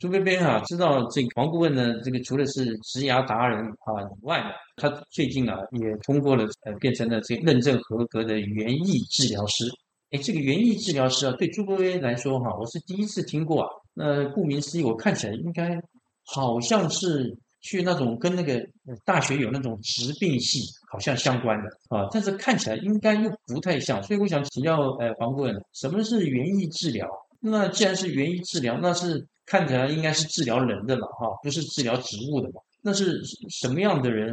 朱贝贝啊，知道这个黄顾问呢，这个除了是职涯达人啊以外呢，他最近啊也通过了呃，变成了这个认证合格的园艺治疗师。哎，这个园艺治疗师啊，对朱贝贝来说哈，我是第一次听过啊。那顾名思义，我看起来应该好像是去那种跟那个大学有那种疾病系好像相关的啊，但是看起来应该又不太像。所以我想请教呃黄顾问，什么是园艺治疗？那既然是园艺治疗，那是看起来应该是治疗人的嘛，哈，不是治疗植物的嘛？那是什么样的人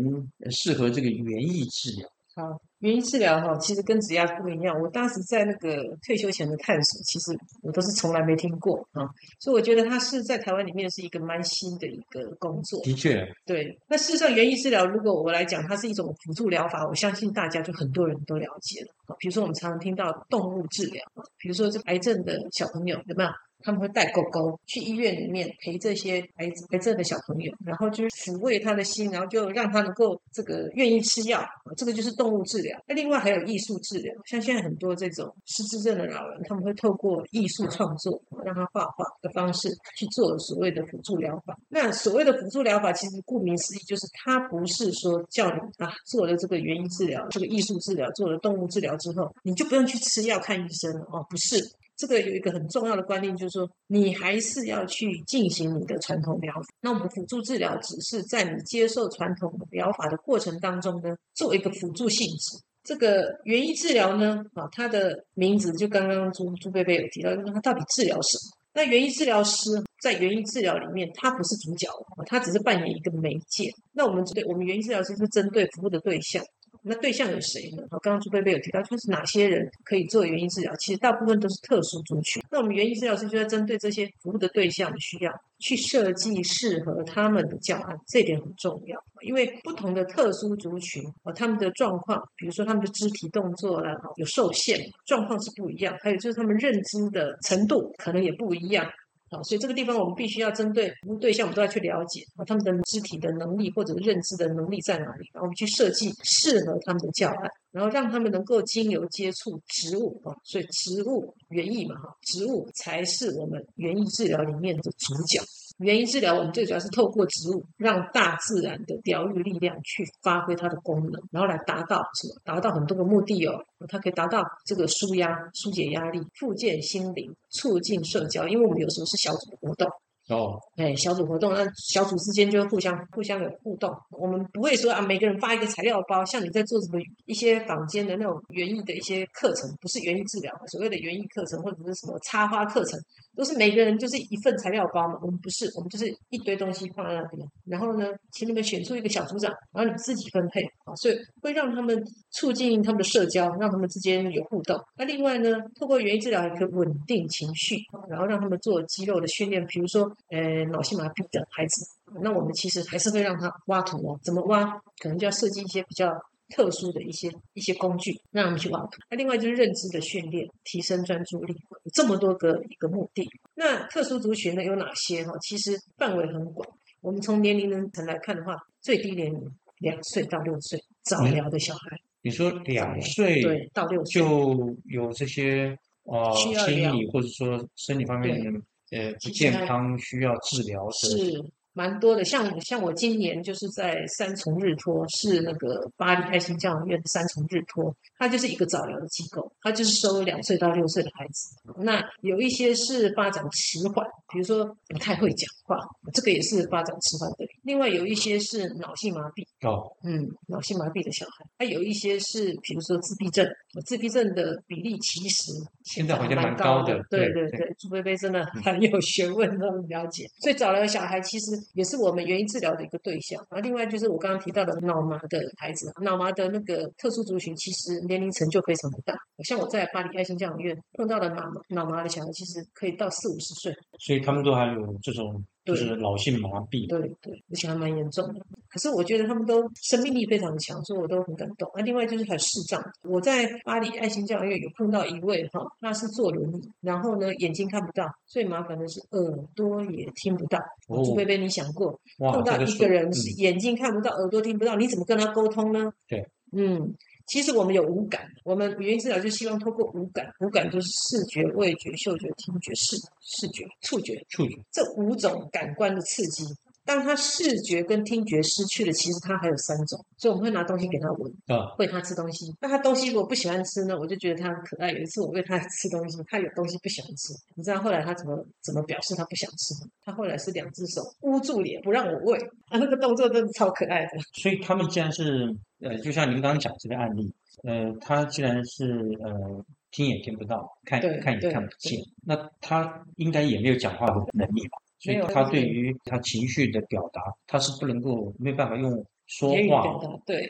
适合这个园艺治疗？好，园艺治疗哈，其实跟植牙不一样。我当时在那个退休前的探索，其实我都是从来没听过啊，所以我觉得它是在台湾里面是一个蛮新的一个工作。的确，对。那事实上，园艺治疗如果我来讲，它是一种辅助疗法，我相信大家就很多人都了解了啊。比如说，我们常常听到动物治疗啊，比如说这癌症的小朋友有没有？他们会带狗狗去医院里面陪这些癌癌症的小朋友，然后就是抚慰他的心，然后就让他能够这个愿意吃药。这个就是动物治疗。那另外还有艺术治疗，像现在很多这种失智症的老人，他们会透过艺术创作，让他画画的方式去做所谓的辅助疗法。那所谓的辅助疗法，其实顾名思义，就是它不是说叫你啊做了这个原因治疗、这个艺术治疗、做了动物治疗之后，你就不用去吃药看医生了哦，不是。这个有一个很重要的观念，就是说你还是要去进行你的传统疗法。那我们辅助治疗只是在你接受传统疗法的过程当中呢，做一个辅助性质。这个园艺治疗呢，啊，它的名字就刚刚朱朱贝贝有提到，就是它到底治疗什么？那园艺治疗师在园艺治疗里面，他不是主角，他只是扮演一个媒介。那我们对我们园艺治疗师是针对服务的对象。那对象有谁呢？好，刚刚朱贝贝有提到，就是哪些人可以做原因治疗？其实大部分都是特殊族群。那我们原因治疗师就在针对这些服务的对象的需要，去设计适合他们的教案，这点很重要。因为不同的特殊族群啊，他们的状况，比如说他们的肢体动作啦，有受限，状况是不一样。还有就是他们认知的程度可能也不一样。好，所以这个地方我们必须要针对服务对象，我们都要去了解啊，他们的肢体的能力或者认知的能力在哪里，然后我们去设计适合他们的教案，然后让他们能够经由接触植物啊，所以植物园艺嘛哈，植物才是我们园艺治疗里面的主角。原因治疗，我们最主要是透过植物，让大自然的疗愈力量去发挥它的功能，然后来达到什么？达到很多个目的哦。它可以达到这个舒压、疏解压力、复健心灵、促进社交。因为我们有时候是小组活动。哦，哎，小组活动，那小组之间就会互相互相有互动。我们不会说啊，每个人发一个材料包，像你在做什么一些坊间的那种园艺的一些课程，不是园艺治疗，所谓的园艺课程或者是什么插花课程，都是每个人就是一份材料包嘛。我们不是，我们就是一堆东西放在那边，然后呢，请你们选出一个小组长，然后你们自己分配啊，所以会让他们促进他们的社交，让他们之间有互动。那另外呢，透过园艺治疗也可以稳定情绪，然后让他们做肌肉的训练，比如说。呃，脑性麻痹的孩子，那我们其实还是会让他挖土哦。怎么挖？可能就要设计一些比较特殊的一些一些工具，让他们去挖土。那另外就是认知的训练，提升专注力，这么多个一个目的。那特殊族群呢有哪些哈？其实范围很广。我们从年龄层来看的话，最低年龄两岁到六岁早疗的小孩。你说两岁对到六岁就有这些啊心理或者说生理方面的。呃，不健康需要治疗的是蛮多的，像像我今年就是在三重日托，是那个巴黎爱心教养院的三重日托，它就是一个早疗的机构，它就是收两岁到六岁的孩子。那有一些是发展迟缓，比如说不太会讲话，这个也是发展迟缓的。另外有一些是脑性麻痹哦，嗯，脑性麻痹的小孩，还有一些是比如说自闭症，自闭症的比例其实现在好像蛮高的。对对对，朱贝贝真的很有学问，那么了解。所以早疗小孩其实也是我们原因治疗的一个对象。啊，另外就是我刚刚提到的脑麻的孩子，脑麻的那个特殊族群，其实年龄层就非常的大。像我在巴黎爱心教养院碰到的脑脑麻的小孩，其实可以到四五十岁。所以他们都还有这种。就是脑性麻痹。对对，而且还蛮严重的。可是我觉得他们都生命力非常强，所以我都很感动。那另外就是还有视障，我在巴黎爱心教育院有碰到一位哈，他是坐轮椅，然后呢眼睛看不到，最麻烦的是耳朵也听不到。哦朱贝贝，你想过，碰到一个人是嗯眼睛看不到、耳朵听不到，你怎么跟他沟通呢？对，嗯。其实我们有五感，我们语言治疗就希望透过五感，五感就是视觉、味觉、嗅觉、听觉、视视觉、触觉，触觉这五种感官的刺激，当他视觉跟听觉失去了，其实他还有三种，所以我们会拿东西给他闻，啊，喂他吃东西。那他东西如果不喜欢吃呢，我就觉得他很可爱。有一次我喂他吃东西，他有东西不喜欢吃，你知道后来他怎么怎么表示他不想吃吗？他后来是两只手捂住脸不让我喂，啊，那个动作真的超可爱的。所以他们既然是呃，就像您刚刚讲这个案例，呃，他既然是呃听也听不到，看看也看不见，那他应该也没有讲话的能力吧？所以他对于他情绪的表达，他是不能够没有办法用说话对，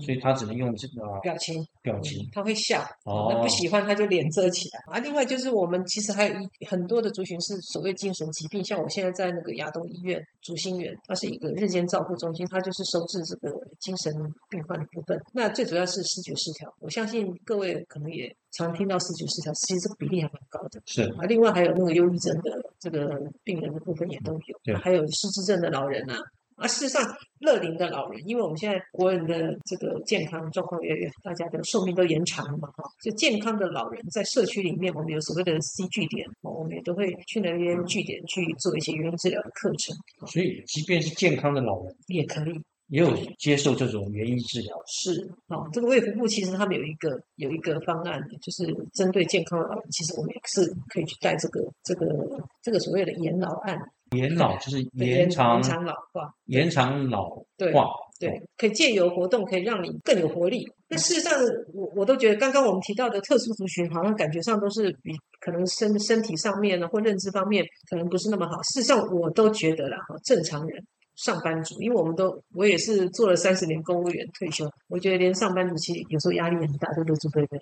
所以他只能用这个表情。表情嗯他会笑，不喜欢他就脸遮起来啊。另外就是我们其实还有一很多的族群是所谓精神疾病，像我现在在那个亚东医院竹心园，它是一个日间照护中心，它就是收治这个精神病患的部分。那最主要是视觉失调，我相信各位可能也常听到视觉失调，其实这个比例还蛮高的。是啊，另外还有那个忧郁症的这个病人的部分也都有，对还有失智症的老人啊。啊，事实上，乐龄的老人，因为我们现在国人的这个健康状况越来越好，大家的寿命都延长了嘛，哈，就健康的老人在社区里面，我们有所谓的 C 据点，哦我们也都会去那边据点去做一些语音治疗的课程，所以即便是健康的老人，也可以。也有接受这种园艺治疗。是，哦，这个卫福部其实他们有一个有一个方案，就是针对健康的老人，其实我们也是可以去带这个这个这个所谓的延老案，延老就是延长延长老化，延长老化，对，可以借由活动可以让你更有活力。那事实上，我我都觉得刚刚我们提到的特殊族群，好像感觉上都是比可能身身体上面呢或认知方面可能不是那么好。事实上，我都觉得啦，哈，正常人。上班族，因为我们都我也是做了三十年公务员退休，我觉得连上班族其实有时候压力很大，对不对，朱贝贝？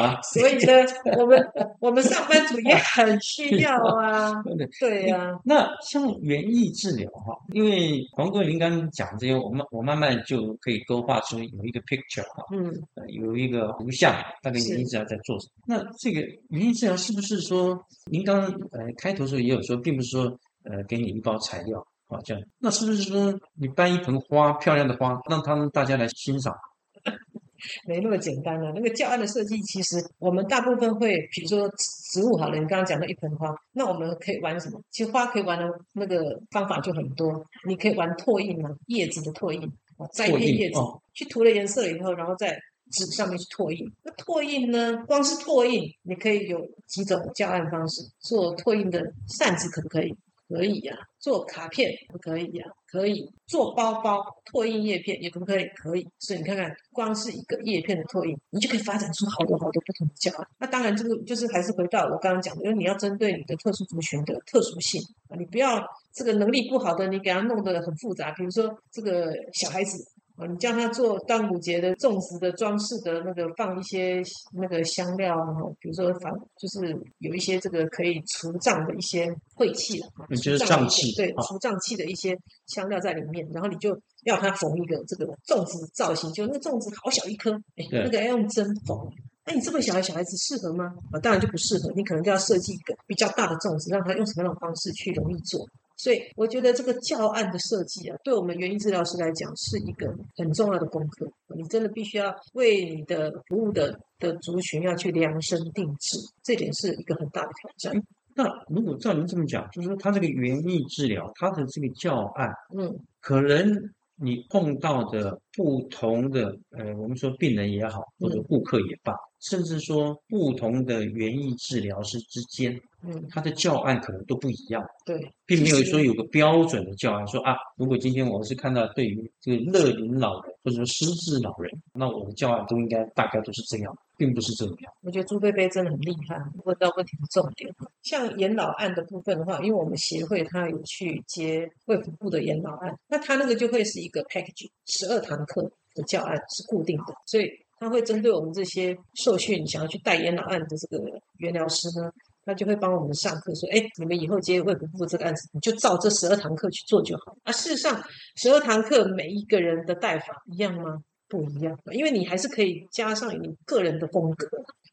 啊，所以呢，我们我们上班族也很需要啊，对对呀、那像园艺治疗哈，因为黄哥您刚刚讲这些，我慢我慢慢就可以勾画出有一个 picture 哈，嗯，呃有一个图像，大概是。园艺治疗在做什么。那这个园艺治疗是不是说，您刚刚呃开头的时候也有说，并不是说呃给你一包材料啊这样，那是不是说你搬一盆花漂亮的花，让他们大家来欣赏？没那么简单了、那个教案的设计，其实我们大部分会，比如说植物好了，你刚刚讲到一盆花，那我们可以玩什么？其实花可以玩的那个方法就很多，你可以玩拓印啊，叶子的拓印，啊，摘一片叶子，哦去涂了颜色以后，然后在纸上面去拓印。那拓印呢，光是拓印，你可以有几种教案方式。做拓印的扇子可不可以？可以呀、做卡片可不可以呀、可以。做包包拓印叶片也可不可以？可以。所以你看看，光是一个叶片的拓印，你就可以发展出好多好多不同的教案。那当然，这个就是还是回到我刚刚讲的，因为你要针对你的特殊族群的特殊性啊，你不要这个能力不好的，你给他弄得很复杂。比如说这个小孩子。啊，你叫他做端午节的粽子的装饰的那个，放一些那个香料啊，比如说放就是有一些这个可以除障的一些晦气啊，嗯就是除障的一瘴气对啊除瘴气的一些香料在里面，然后你就要他缝一个这个粽子造型，就那个粽子好小一颗，哎，那个要用针缝。那你这么小的小孩子适合吗？啊，当然就不适合，你可能就要设计一个比较大的粽子，让他用什么样的方式去容易做。所以我觉得这个教案的设计啊，对我们园艺治疗师来讲是一个很重要的功课。你真的必须要为你的服务的的族群要去量身定制，这点是一个很大的挑战。那如果照您这么讲，就是说他这个园艺治疗，他的这个教案，嗯，可能你碰到的不同的呃，我们说病人也好，或者顾客也罢，甚至说不同的园艺治疗师之间，嗯，他的教案可能都不一样，对，并没有说有个标准的教案，说啊，如果今天我是看到对于这个乐龄老人或者说失智老人，那我的教案都应该大概都是这样，并不是这样。我觉得朱贝贝真的很厉害，问到问题的重点。像养老案的部分的话，因为我们协会他有去接卫福部的养老案，那他那个就会是一个 package，十二堂课的教案是固定的，所以他会针对我们这些受训想要去代言老案的这个原疗师呢，他就会帮我们上课说，哎，你们以后接卫福部这个案子，你就照这十二堂课去做就好。啊，事实上，十二堂课每一个人的带法一样吗？不一样，因为你还是可以加上你个人的风格。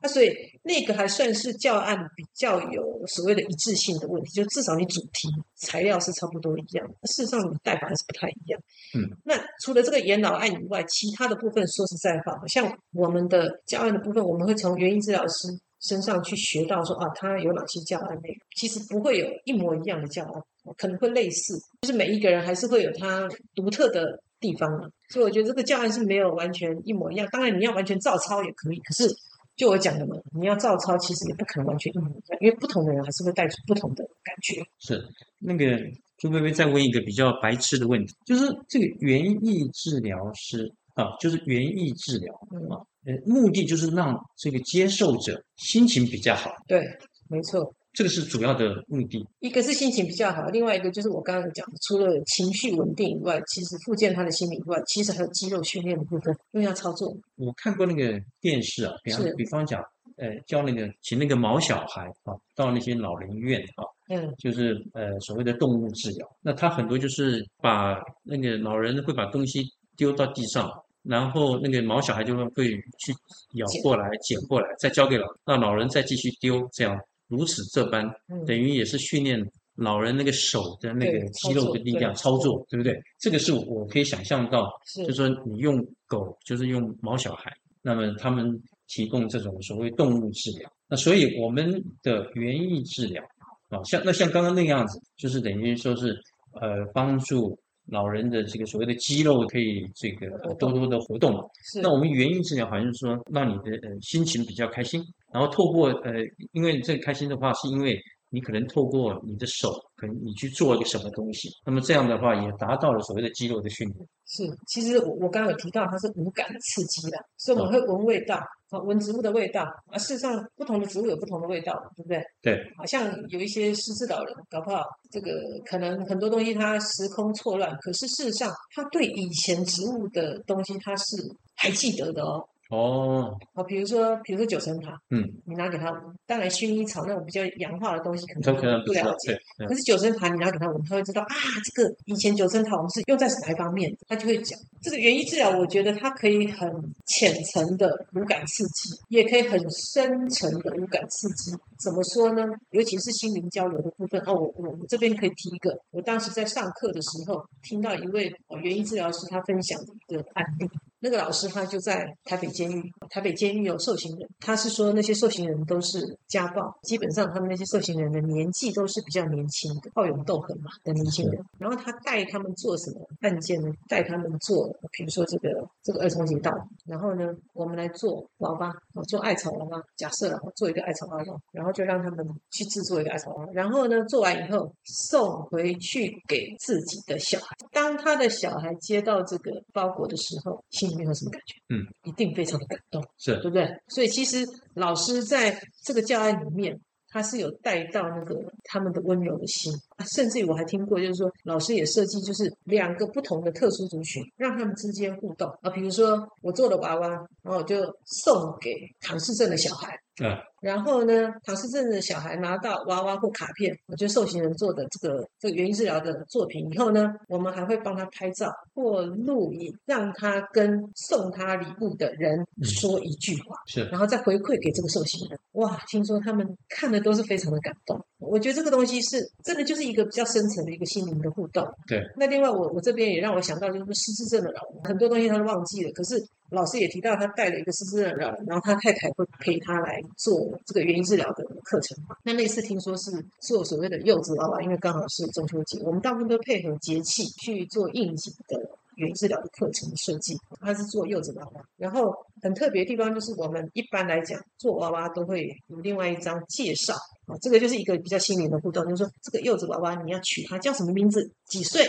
啊，所以那个还算是教案比较有所谓的一致性的问题，就至少你主题材料是差不多一样。事实上，你带法还是不太一样。嗯，那除了这个研老案以外，其他的部分说实在话，像我们的教案的部分，我们会从原因治疗师身上去学到说啊，他有哪些教案内容。其实不会有一模一样的教案，可能会类似，就是每一个人还是会有他独特的地方啊。所以我觉得这个教案是没有完全一模一样。当然，你要完全照抄也可以，可是。就我讲的嘛，你要照抄，其实也不可能完全一模一样，因为不同的人还是会带出不同的感觉。是那个朱薇薇再问一个比较白痴的问题，就是这个园艺治疗师啊，就是园艺治疗啊，呃，目的就是让这个接受者心情比较好。对，没错。这个是主要的目的，一个是心情比较好，另外一个就是我刚刚讲，除了情绪稳定以外，其实复健他的心理以外，其实还有肌肉训练的部分，因为要操作。我看过那个电视啊，比方比方讲，呃，教那个请那个毛小孩啊，到那些老人院啊，嗯，就是呃所谓的动物治疗，那他很多就是把那个老人会把东西丢到地上，然后那个毛小孩就会会去咬过来捡过来，再交给老，那老人再继续丢，这样。如此这般，等于也是训练老人那个手的那个肌肉的力量操作，对不对？这个是我可以想象到，就是说你用狗，就是用毛小孩，那么他们提供这种所谓动物治疗。那所以我们的园艺治疗啊，像那像刚刚那个样子，就是等于说是呃帮助老人的这个所谓的肌肉可以这个多多的活动。那我们原因治疗好像是说让你的呃心情比较开心。然后透过呃，因为这个开心的话，是因为你可能透过你的手，可能你去做一个什么东西，那么这样的话也达到了所谓的肌肉的训练。是，其实我我刚刚有提到它是无感的刺激的，所以我们会闻味道，啊，闻植物的味道。啊，事实上不同的植物有不同的味道，对不对？对。好像有一些失智老人，搞不好这个可能很多东西他时空错乱，可是事实上他对以前植物的东西他是还记得的哦。哦，好，比如说，比如说九层塔，嗯，你拿给他闻，当然薰衣草那种比较洋化的东西可能不了解，可是九层塔你拿给他闻，他会知道啊，这个以前九层塔我们是用在哪一方面，他就会讲。这个园艺治疗，我觉得它可以很浅层的无感刺激，也可以很深层的无感刺激。怎么说呢？尤其是心灵交流的部分哦，我我我这边可以提一个，我当时在上课的时候听到一位园艺治疗师他分享的一个案例。那个老师他就在台北监狱，台北监狱有受刑人，他是说那些受刑人都是家暴，基本上他们那些受刑人的年纪都是比较年轻的，好勇斗狠嘛的年轻人。然后他带他们做什么案件呢？带他们做，比如说这个这个儿童节道，然后呢，我们来做娃娃，做艾草娃娃，假设了做一个艾草娃娃，然后就让他们去制作一个艾草娃娃，然后呢，做完以后送回去给自己的小孩。当他的小孩接到这个包裹的时候，心。没有什么感觉，嗯，一定非常的感动，是。对不对？所以其实老师在这个教案里面，他是有带到那个他们的温柔的心。啊，甚至于我还听过，就是说老师也设计就是两个不同的特殊族群，让他们之间互动啊，比如说我做了娃娃，然后我就送给唐氏症的小孩。嗯，然后呢，唐氏症的小孩拿到娃娃或卡片，我觉得受刑人做的这个这个原因治疗的作品以后呢，我们还会帮他拍照或录影，让他跟送他礼物的人说一句话，是，然后再回馈给这个受刑人。哇，听说他们看的都是非常的感动。我觉得这个东西是真的，就是一个比较深层的一个心灵的互动。对。那另外，我我这边也让我想到，就是失智症的老人，很多东西他都忘记了，可是。老师也提到，他带了一个失智症老人，然后他太太会陪他来做这个原因治疗的课程。那那次听说是做所谓的柚子娃娃，因为刚好是中秋节，我们大部分都配合节气去做应景的原因治疗的课程设计。他是做柚子娃娃，然后很特别的地方就是，我们一般来讲做娃娃都会有另外一张介绍啊，这个就是一个比较心灵的互动，就是说这个柚子娃娃你要取它叫什么名字，几岁，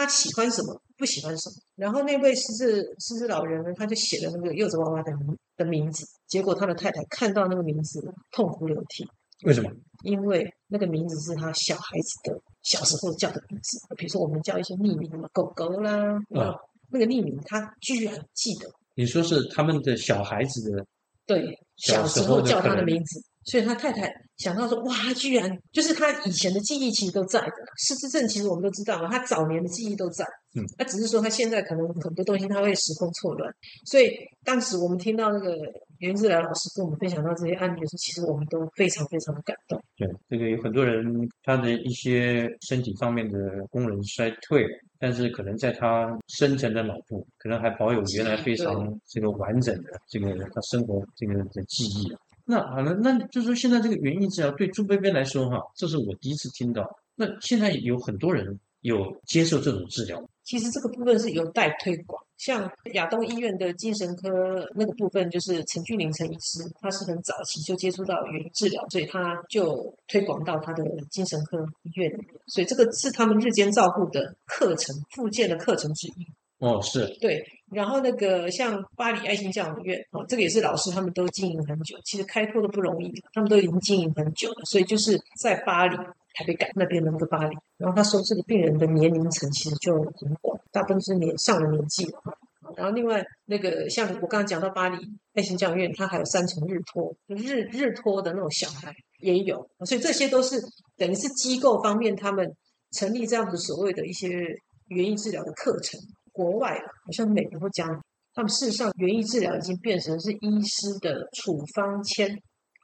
他喜欢什么。不喜欢什么，然后那位失智失智老人呢，他就写了那个柚子娃娃的名的名字，结果他的太太看到那个名字痛哭流涕。为什么？因为那个名字是他小孩子的小时候叫的名字，比如说我们叫一些匿名的狗狗啦，啊，那个匿名他居然记得。你说是他们的小孩子的对小时候叫他的名字。所以他太太想到说，哇，他居然就是他以前的记忆其实都在的，失智症其实我们都知道嘛，他早年的记忆都在，嗯，那只是说他现在可能很多东西他会时空错乱，所以当时我们听到那个袁志来老师跟我们分享到这些案例的时候，其实我们都非常非常的感动。对，这个有很多人他的一些身体方面的功能衰退，但是可能在他深层的脑部，可能还保有原来非常 这个完整的这个他生活这个的记忆。那好了，那就是说现在这个园艺治疗对朱贝贝来说哈，这是我第一次听到。那现在有很多人有接受这种治疗，其实这个部分是有待推广。像亚东医院的精神科那个部分，就是陈俊林陈医师，他是很早期就接触到园艺治疗，所以他就推广到他的精神科医院里面。所以这个是他们日间照护的课程附件的课程之一。哦，是对，然后那个像巴黎爱心教养院，哦，这个也是老师他们都经营很久，其实开拓的不容易，他们都已经经营很久了，所以就是在巴黎、台北港那边的那个巴黎，然后他收这个病人的年龄层其实就很广，大部分是年上了年纪了。然后另外那个像我刚刚讲到巴黎爱心教养院，它还有三重日托，日日托的那种小孩也有，所以这些都是等于是机构方面他们成立这样子所谓的一些原因治疗的课程。国外啊，好像美国讲，他们事实上园艺治疗已经变成是医师的处方签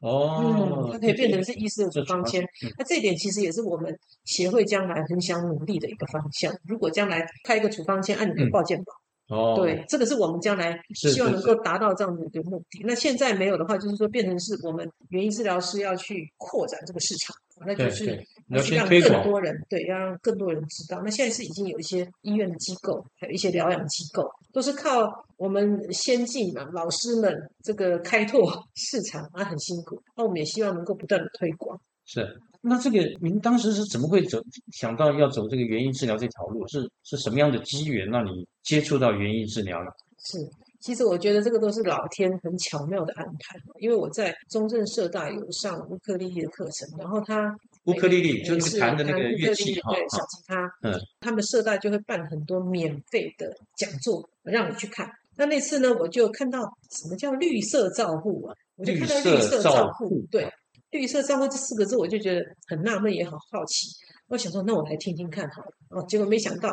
哦，嗯，它可以变成是医师的处方签。那这一点其实也是我们协会将来很想努力的一个方向。如果将来开一个处方签，按你的报健保，哦，对，这个是我们将来希望能够达到这样的一个目的。那现在没有的话，就是说变成是我们园艺治疗师要去扩展这个市场，那就是要去让更多人对，要让更多人知道。那现在是已经有一些医院的机构，还有一些疗养机构，都是靠我们先进嘛老师们这个开拓 市场啊，很辛苦。那我们也希望能够不断的推广。是，那这个您当时是怎么会走想到要走这个园艺治疗这条路？是是什么样的机缘让你接触到园艺治疗呢？是，其实我觉得这个都是老天很巧妙的安排。因为我在中正社大有上乌克丽丽的课程，然后他乌克丽丽就是弹的那个乐器哈，对，小吉他，嗯，他们社大就会办很多免费的讲座让你去看。那那次呢，我就看到什么叫绿色照护啊？我就看到绿色照护，对。绿色照顾这四个字，我就觉得很纳闷，也好好奇。我想说，那我来听听看好了。哦，结果没想到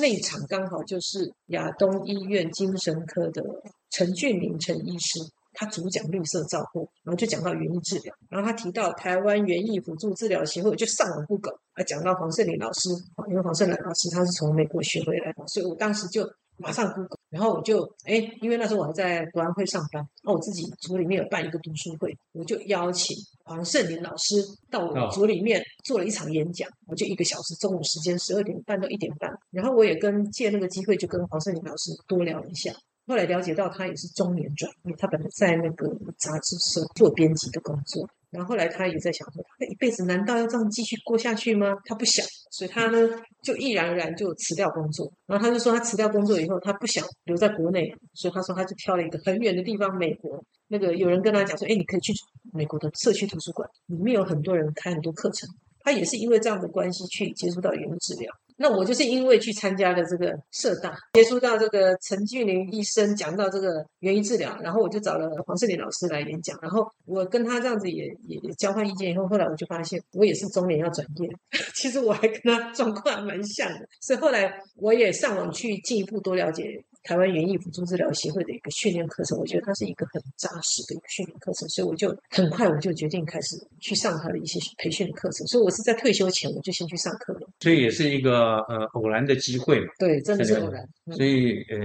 那一场刚好就是亚东医院精神科的陈俊林陈医师，他主讲绿色照顾，然后就讲到园艺治疗，然后他提到台湾园艺辅助治疗协会，我就上网 Google，啊，讲到黄胜林老师，因为黄胜林老师他是从美国学回来的，所以我当时就。马上 Google，然后我就哎，因为那时候我还在国安会上班，那我自己组里面有办一个读书会，我就邀请黄圣林老师到我组里面做了一场演讲，我就一个小时，中午时间十二点半到一点半，然后我也跟借那个机会就跟黄圣林老师多聊一下，后来了解到他也是中年转业，他本来在那个杂志社做编辑的工作。然后后来他也在想说，他一辈子难道要这样继续过下去吗？他不想，所以他呢就毅然而然就辞掉工作。然后他就说，他辞掉工作以后，他不想留在国内，所以他说他就挑了一个很远的地方，美国。那个有人跟他讲说，哎，你可以去美国的社区图书馆，里面有很多人开很多课程。他也是因为这样的关系去接触到语言治疗。那我就是因为去参加了这个社大，接触到这个陈俊林医生讲到这个园艺治疗，然后我就找了黄世林老师来演讲，然后我跟他这样子也也交换意见以后，后来我就发现我也是中年要转业，其实我还跟他状况蛮像的，所以后来我也上网去进一步多了解。台湾园艺辅助治疗协会的一个训练课程，我觉得它是一个很扎实的一个训练课程，所以我就很快我就决定开始去上他的一些培训的课程。所以我是在退休前我就先去上课了。所以也是一个呃偶然的机会嘛。对，真的是偶然。所以呃，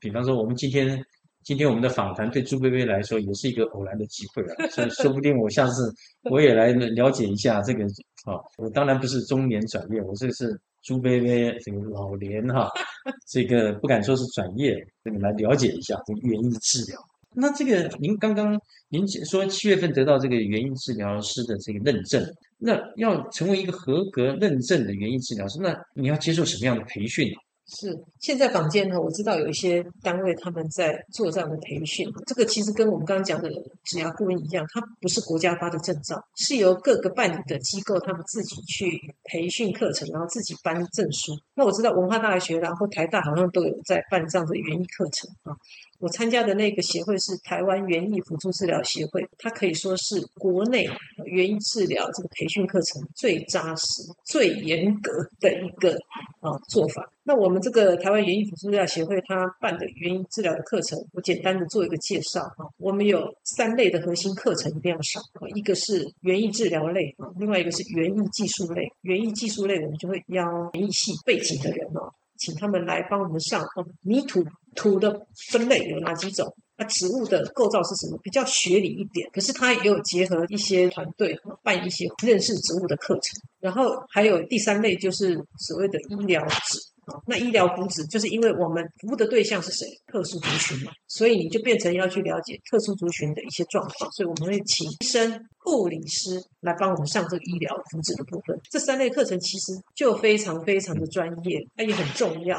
比方说我们今天今天我们的访谈对朱薇薇来说也是一个偶然的机会啊，所以说不定我下次我也来了解一下这个啊。我当然不是中年转业，我这是。朱贝贝，这个老年哈，这个不敢说是转业，这个来了解一下这个园艺治疗。那这个您刚刚您说七月份得到这个园艺治疗师的这个认证，那要成为一个合格认证的园艺治疗师，那你要接受什么样的培训？是，现在坊间呢，我知道有一些单位他们在做这样的培训。这个其实跟我们刚刚讲的职涯顾问一样，它不是国家发的证照，是由各个办理的机构他们自己去培训课程，然后自己颁证书。那我知道文化大学，然后台大好像都有在办这样的园艺课程啊。我参加的那个协会是台湾园艺辅助治疗协会，它可以说是国内园艺治疗这个培训课程最扎实、最严格的一个啊做法。那我们这个台湾园艺辅助治疗协会，它办的园艺治疗的课程，我简单的做一个介绍哈。我们有三类的核心课程一定要上，一个是园艺治疗类啊，另外一个是园艺技术类。园艺技术类我们就会邀园艺系背景的人哦，请他们来帮我们上哦。泥土土的分类有哪几种？那植物的构造是什么？比较学理一点，可是它也有结合一些团队办一些认识植物的课程。然后还有第三类就是所谓的医疗纸。那医疗福祉就是因为我们服务的对象是谁？特殊族群嘛，所以你就变成要去了解特殊族群的一些状况，所以我们会请医生、护理师来帮我们上这个医疗福祉的部分。这三类课程其实就非常非常的专业，它也很重要。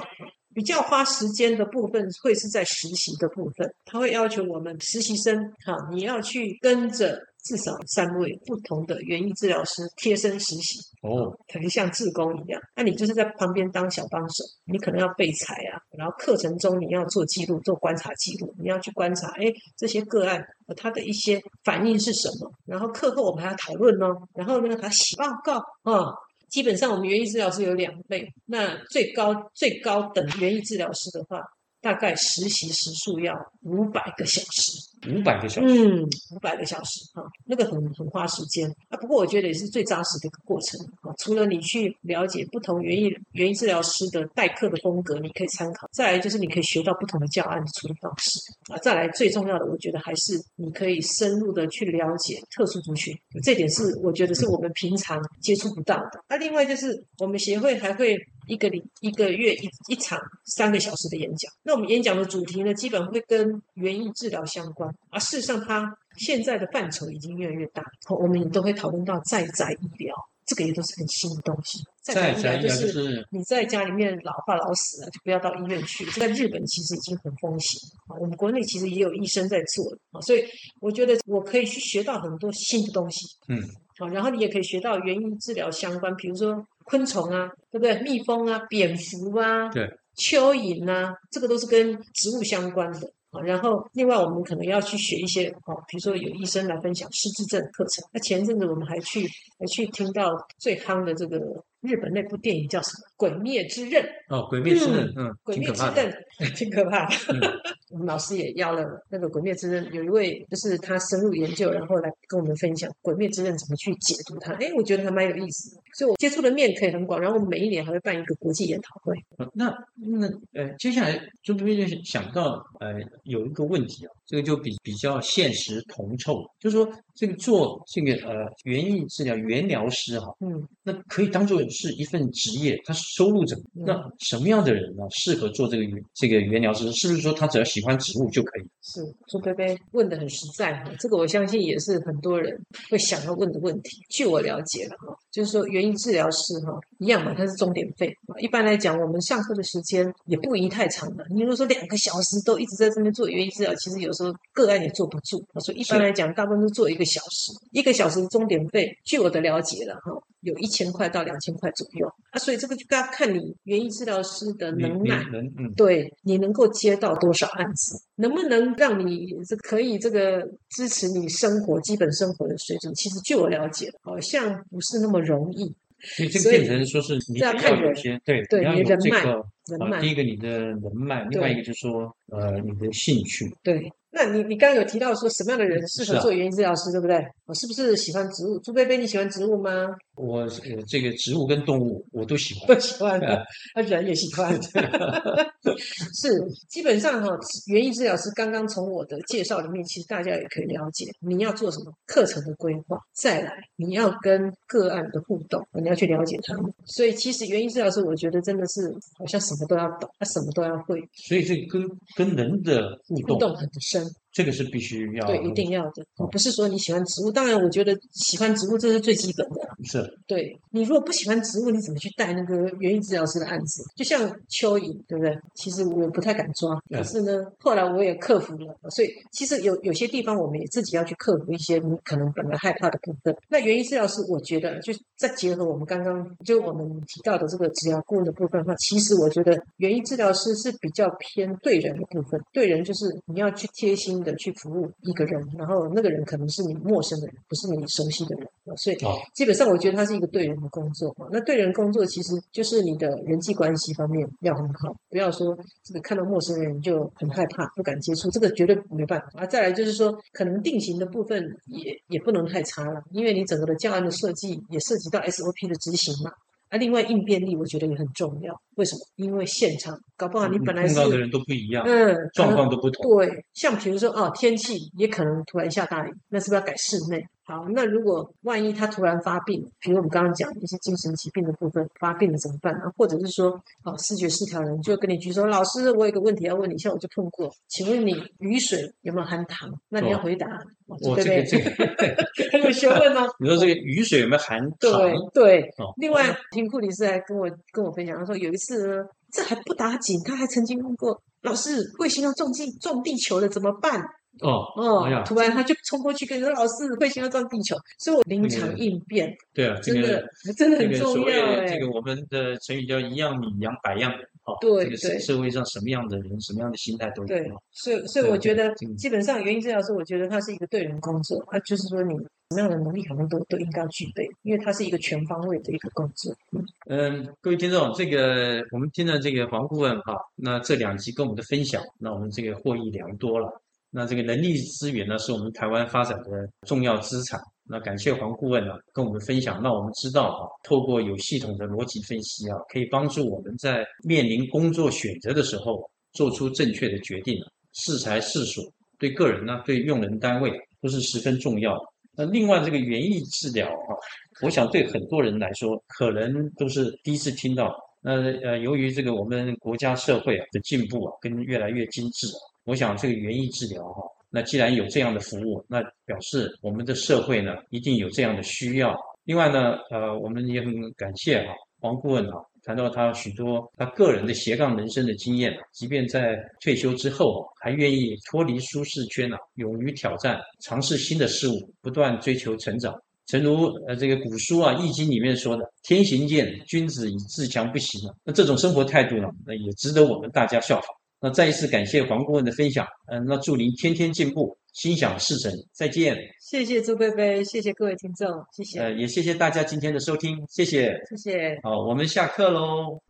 比较花时间的部分会是在实习的部分，他会要求我们实习生哈，你要去跟着。至少三位不同的园艺治疗师贴身实习哦，可能像志工一样。那你就是在旁边当小帮手，你可能要备材啊，然后课程中你要做记录、做观察记录，你要去观察，哎，这些个案他的一些反应是什么？然后课后我们还要讨论哦，然后呢，还写报告啊。基本上我们园艺治疗师有两类，那最高最高等园艺治疗师的话。大概实习时数要五百个小时，五百个小时，嗯，五百个小时哈，那个很很花时间啊。不过我觉得也是最扎实的一个过程啊。除了你去了解不同园艺园艺治疗师的代课的风格，你可以参考；再来就是你可以学到不同的教案的处理方式啊。再来最重要的，我觉得还是你可以深入的去了解特殊族群，这点是我觉得是我们平常接触不到的。那另外就是我们协会还会。一个礼一个月一一场三个小时的演讲，那我们演讲的主题呢，基本会跟园艺治疗相关。而事实上，它现在的范畴已经越来越大，我们也都会讨论到在宅医疗，这个也都是很新的东西。在宅医疗就是你在家里面老化老死了，就不要到医院去。在日本其实已经很风行啊，我们国内其实也有医生在做啊，所以我觉得我可以去学到很多新的东西。嗯。好，然后你也可以学到园艺治疗相关，比如说昆虫啊，对不对？蜜蜂啊，蝙蝠啊，对，蚯蚓啊，这个都是跟植物相关的。然后另外我们可能要去学一些，哦，比如说有医生来分享失智症课程。那前阵子我们还去还去听到最夯的这个。日本那部电影叫什么？《鬼灭之刃》哦，《鬼灭之刃》嗯，鬼灭之刃 挺可怕的。我们老师也要了那个《鬼灭之刃》，有一位就是他深入研究，然后来跟我们分享《鬼灭之刃》怎么去解读它。哎，我觉得还蛮有意思的，所以我接触的面可以很广。然后我们每一年还会办一个国际研讨会。那那呃，接下来朱主编就想到呃，有一个问题啊，这个就比比较现实铜臭，就是说这个做这个呃园艺治疗原疗师哈，嗯，那可以当做。是一份职业，他收入怎么？那什么样的人呢？适合做这个这个原疗师？是不是说他只要喜欢植物就可以？是朱贝贝问的很实在哈，这个我相信也是很多人会想要问的问题。据我了解了哈，就是说园艺治疗师哈一样嘛，它是钟点费。一般来讲，我们上课的时间也不宜太长的。你如果说两个小时都一直在这边做园艺治疗，其实有时候个案也坐不住。所以一般来讲，大部分都做一个小时，一个小时的钟点费。据我的了解了哈。有一千块到两千块左右啊，所以这个就要看你园艺治疗师的能耐，对你能够接到多少案子，能不能让你这可以这个支持你生活基本生活的水准。其实据我了解，好像不是那么容易。所以这个变成说是你要有些对，对，你要有人脉，人脉。第一个你的人脉，另外一个就是说呃你的兴趣。对。那你你刚刚有提到说什么样的人适合做园艺治疗师，对不对？我是不是喜欢植物？朱贝贝，你喜欢植物吗？我呃，这个植物跟动物我都喜欢，都喜欢的，那人也喜欢。是，基本上哈，园艺治疗师刚刚从我的介绍里面，其实大家也可以了解，你要做什么课程的规划，再来你要跟个案的互动，你要去了解他们。所以其实园艺治疗师，我觉得真的是好像什么都要懂，他什么都要会。所以这个跟跟人的互动很深。这个是必须要对，一定要的，不是说你喜欢植物。当然，我觉得喜欢植物这是最基本的。是，对你如果不喜欢植物，你怎么去带那个园艺治疗师的案子？就像蚯蚓，对不对？其实我不太敢抓，可是呢，后来我也克服了。所以其实有有些地方，我们也自己要去克服一些你可能本来害怕的部分。那园艺治疗师，我觉得就再结合我们刚刚就我们提到的这个治疗顾问的部分的话，其实我觉得园艺治疗师是比较偏对人的部分。对人就是你要去贴心的去服务一个人，然后那个人可能是你陌生的人，不是你熟悉的人。所以基本上我觉得它是一个对人的工作。那对人工作其实就是你的人际关系方面要很好，不要说这个看到陌生人就很害怕，不敢接触，这个绝对没办法。啊，再来就是说，可能定型的部分也也不能太差了，因为你整个的教案的设计也涉及到 SOP 的执行嘛。啊，另外应变力我觉得也很重要。为什么？因为现场搞不好你本来是碰到的人都不一样，嗯，状况都不同。对，像比如说哦，天气也可能突然下大雨，那是不是要改室内？好，那如果万一他突然发病，比如我们刚刚讲一些精神疾病的部分发病了怎么办呢？或者是说，哦，视觉失调人就跟你举手，老师，我有个问题要问你，像我就碰过，请问你雨水有没有含糖？那你要回答，对不对？这个很 有学问吗。你说这个雨水有没有含糖？对对。另外，听护理师还跟我跟我分享，他说有一次呢，这还不打紧，他还曾经问过老师，彗星要撞地撞地球了怎么办？哦哦，突然他就冲过去跟说：“老师，彗星要撞地球。”所以我临场应变，对啊，真的真的很重要哎。这个我们的成语叫“一样米养百样人”哦。对对，社会上什么样的人，什么样的心态都有。对，所以所以我觉得基本上原因治疗师，我觉得他是一个对人工作他，就是说你什么样的能力可能都都应该具备，因为它是一个全方位的一个工作。嗯，各位听众，这个我们听了这个黄顾问哈，那这两集跟我们的分享，那我们这个获益良多了。那这个人力资源呢，是我们台湾发展的重要资产。那感谢黄顾问啊，跟我们分享，让我们知道啊，透过有系统的逻辑分析啊，可以帮助我们在面临工作选择的时候，做出正确的决定。适才适所，对个人呢，对用人单位都是十分重要的。那另外这个园艺治疗啊，我想对很多人来说，可能都是第一次听到。那呃，由于这个我们国家社会啊的进步啊，跟越来越精致。我想这个园艺治疗哈，那既然有这样的服务，那表示我们的社会呢一定有这样的需要。另外呢，呃，我们也很感谢哈黄顾问啊，谈到他许多他个人的斜杠人生的经验，即便在退休之后，还愿意脱离舒适圈啊，勇于挑战，尝试新的事物，不断追求成长。诚如呃这个古书啊《易经》里面说的“天行健，君子以自强不息”嘛，那这种生活态度呢，那也值得我们大家效仿。那再一次感谢黄顾问的分享，嗯，那祝您天天进步，心想事成，再见。谢谢朱贝贝，谢谢各位听众，谢谢。呃，也谢谢大家今天的收听，谢谢，谢谢。好，我们下课喽。